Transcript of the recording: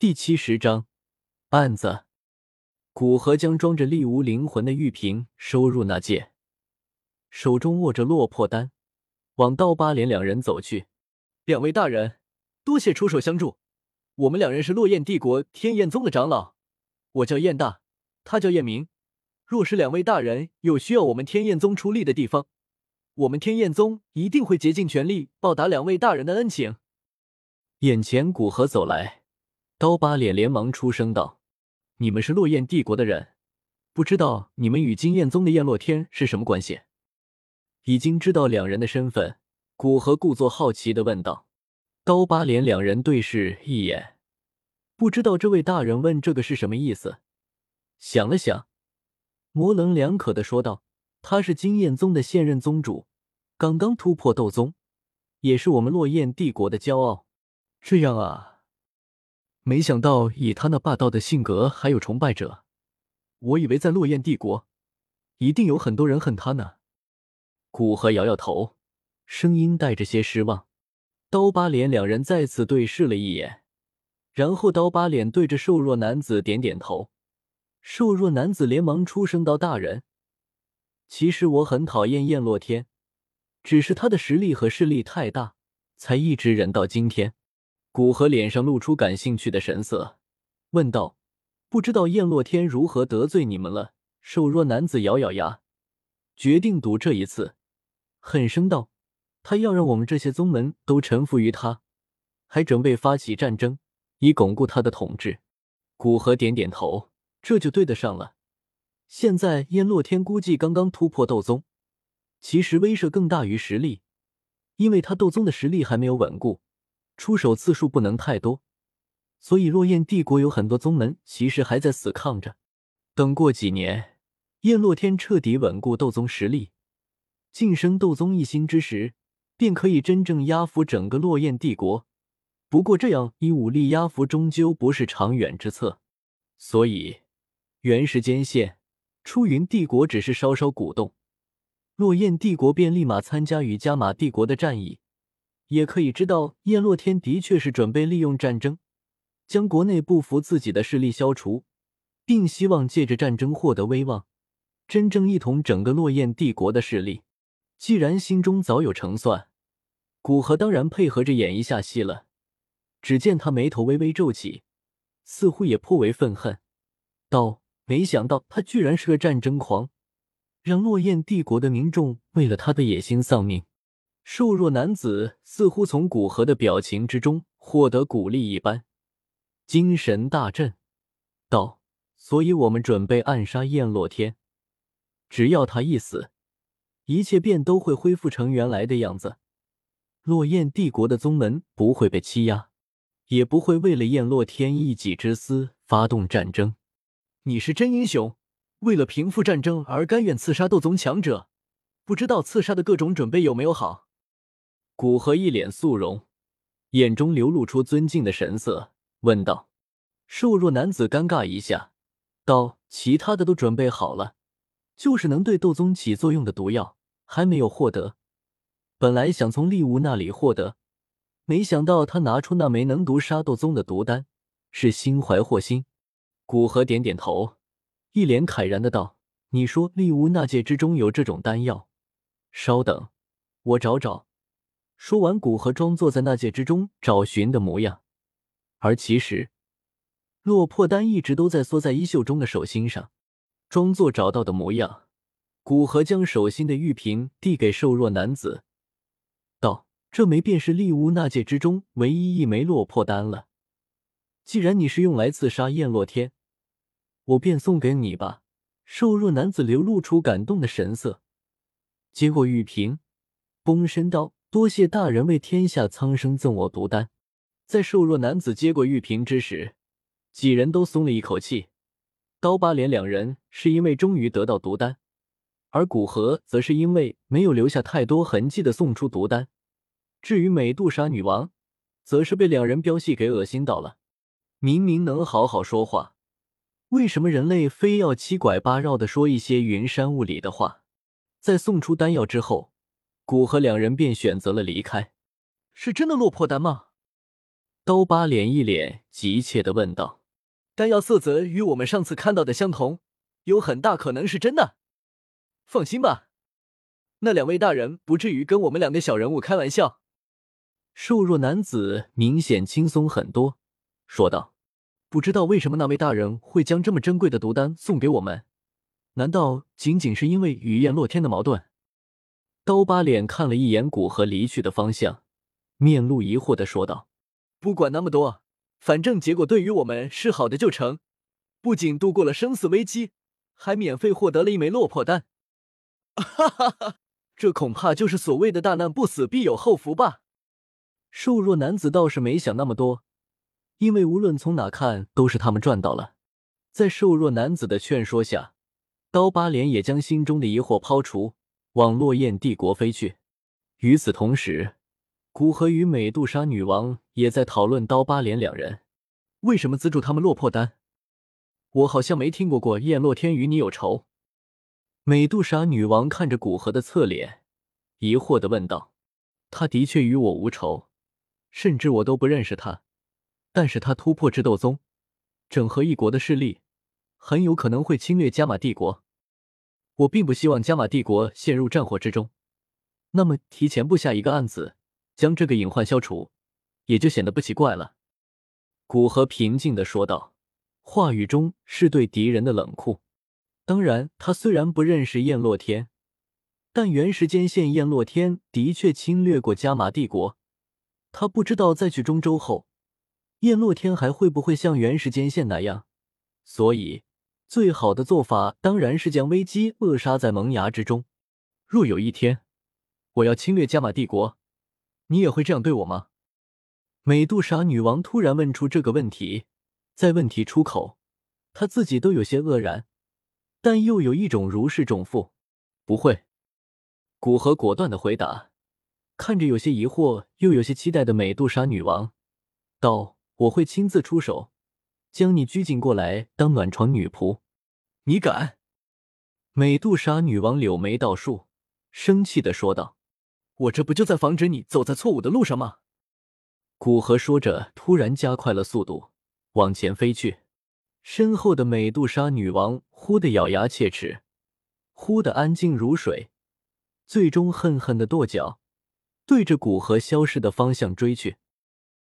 第七十章案子。古河将装着厉无灵魂的玉瓶收入那戒，手中握着落魄丹，往刀疤脸两人走去。两位大人，多谢出手相助。我们两人是落雁帝国天焰宗的长老，我叫燕大，他叫燕明。若是两位大人有需要我们天焰宗出力的地方，我们天焰宗一定会竭尽全力报答两位大人的恩情。眼前古河走来，刀疤脸连忙出声道。你们是落雁帝国的人，不知道你们与金焰宗的燕洛天是什么关系？已经知道两人的身份，古河故作好奇的问道。刀疤脸两人对视一眼，不知道这位大人问这个是什么意思。想了想，模棱两可的说道：“他是金焰宗的现任宗主，刚刚突破斗宗，也是我们落雁帝国的骄傲。”这样啊。没想到以他那霸道的性格，还有崇拜者。我以为在落雁帝国，一定有很多人恨他呢。古河摇摇头，声音带着些失望。刀疤脸两人再次对视了一眼，然后刀疤脸对着瘦弱男子点点头。瘦弱男子连忙出声道：“大人，其实我很讨厌燕洛天，只是他的实力和势力太大，才一直忍到今天。”古河脸上露出感兴趣的神色，问道：“不知道燕洛天如何得罪你们了？”瘦弱男子咬咬牙，决定赌这一次，狠声道：“他要让我们这些宗门都臣服于他，还准备发起战争，以巩固他的统治。”古河点点头，这就对得上了。现在燕洛天估计刚刚突破斗宗，其实威慑更大于实力，因为他斗宗的实力还没有稳固。出手次数不能太多，所以落雁帝国有很多宗门其实还在死抗着。等过几年，燕洛天彻底稳固斗宗实力，晋升斗宗一星之时，便可以真正压服整个落雁帝国。不过，这样以武力压服终究不是长远之策，所以原时间线，出云帝国只是稍稍鼓动，落雁帝国便立马参加与加玛帝国的战役。也可以知道，叶洛天的确是准备利用战争，将国内不服自己的势力消除，并希望借着战争获得威望，真正一统整个落雁帝国的势力。既然心中早有成算，古河当然配合着演一下戏了。只见他眉头微微皱起，似乎也颇为愤恨，道：“没想到他居然是个战争狂，让落雁帝国的民众为了他的野心丧命。”瘦弱男子似乎从古河的表情之中获得鼓励一般，精神大振，道：“所以我们准备暗杀燕洛天，只要他一死，一切便都会恢复成原来的样子。落雁帝国的宗门不会被欺压，也不会为了燕洛天一己之私发动战争。你是真英雄，为了平复战争而甘愿刺杀斗宗强者，不知道刺杀的各种准备有没有好？”古河一脸肃容，眼中流露出尊敬的神色，问道：“瘦弱男子尴尬一下，道：‘其他的都准备好了，就是能对斗宗起作用的毒药还没有获得。本来想从厉无那里获得，没想到他拿出那枚能毒杀斗宗的毒丹，是心怀祸心。’古河点点头，一脸慨然的道：‘你说厉无那界之中有这种丹药？稍等，我找找。’”说完，古河装作在那界之中找寻的模样，而其实落魄丹一直都在缩在衣袖中的手心上，装作找到的模样。古河将手心的玉瓶递给瘦弱男子，道：“这枚便是丽屋那界之中唯一一枚落魄丹了。既然你是用来刺杀燕洛天，我便送给你吧。”瘦弱男子流露出感动的神色，接过玉瓶，躬身道。多谢大人为天下苍生赠我毒丹。在瘦弱男子接过玉瓶之时，几人都松了一口气。刀疤脸两人是因为终于得到毒丹，而古河则是因为没有留下太多痕迹的送出毒丹。至于美杜莎女王，则是被两人飙戏给恶心到了。明明能好好说话，为什么人类非要七拐八绕的说一些云山雾里的话？在送出丹药之后。古河两人便选择了离开。是真的落魄丹吗？刀疤脸一脸急切的问道：“丹药色泽与我们上次看到的相同，有很大可能是真的。放心吧，那两位大人不至于跟我们两个小人物开玩笑。”瘦弱男子明显轻松很多，说道：“不知道为什么那位大人会将这么珍贵的毒丹送给我们？难道仅仅是因为与燕洛天的矛盾？”刀疤脸看了一眼古河离去的方向，面露疑惑的说道：“不管那么多，反正结果对于我们是好的就成。不仅度过了生死危机，还免费获得了一枚落魄丹。哈哈哈，这恐怕就是所谓的大难不死必有后福吧。”瘦弱男子倒是没想那么多，因为无论从哪看都是他们赚到了。在瘦弱男子的劝说下，刀疤脸也将心中的疑惑抛除。往落雁帝国飞去。与此同时，古河与美杜莎女王也在讨论刀疤脸两人为什么资助他们落魄丹。我好像没听过过燕洛天与你有仇。美杜莎女王看着古河的侧脸，疑惑的问道：“他的确与我无仇，甚至我都不认识他。但是他突破至斗宗，整合一国的势力，很有可能会侵略加玛帝国。”我并不希望加玛帝国陷入战火之中，那么提前布下一个案子，将这个隐患消除，也就显得不奇怪了。”古河平静的说道，话语中是对敌人的冷酷。当然，他虽然不认识燕洛天，但原时间线燕洛天的确侵略过加玛帝国。他不知道在去中州后，燕洛天还会不会像原时间线那样，所以。最好的做法当然是将危机扼杀在萌芽之中。若有一天我要侵略加玛帝国，你也会这样对我吗？美杜莎女王突然问出这个问题，在问题出口，她自己都有些愕然，但又有一种如释重负。不会，古河果断的回答，看着有些疑惑又有些期待的美杜莎女王，道：“我会亲自出手。”将你拘禁过来当暖床女仆，你敢？美杜莎女王柳眉倒竖，生气的说道：“我这不就在防止你走在错误的路上吗？”古河说着，突然加快了速度往前飞去。身后的美杜莎女王忽的咬牙切齿，忽的安静如水，最终恨恨的跺脚，对着古河消失的方向追去。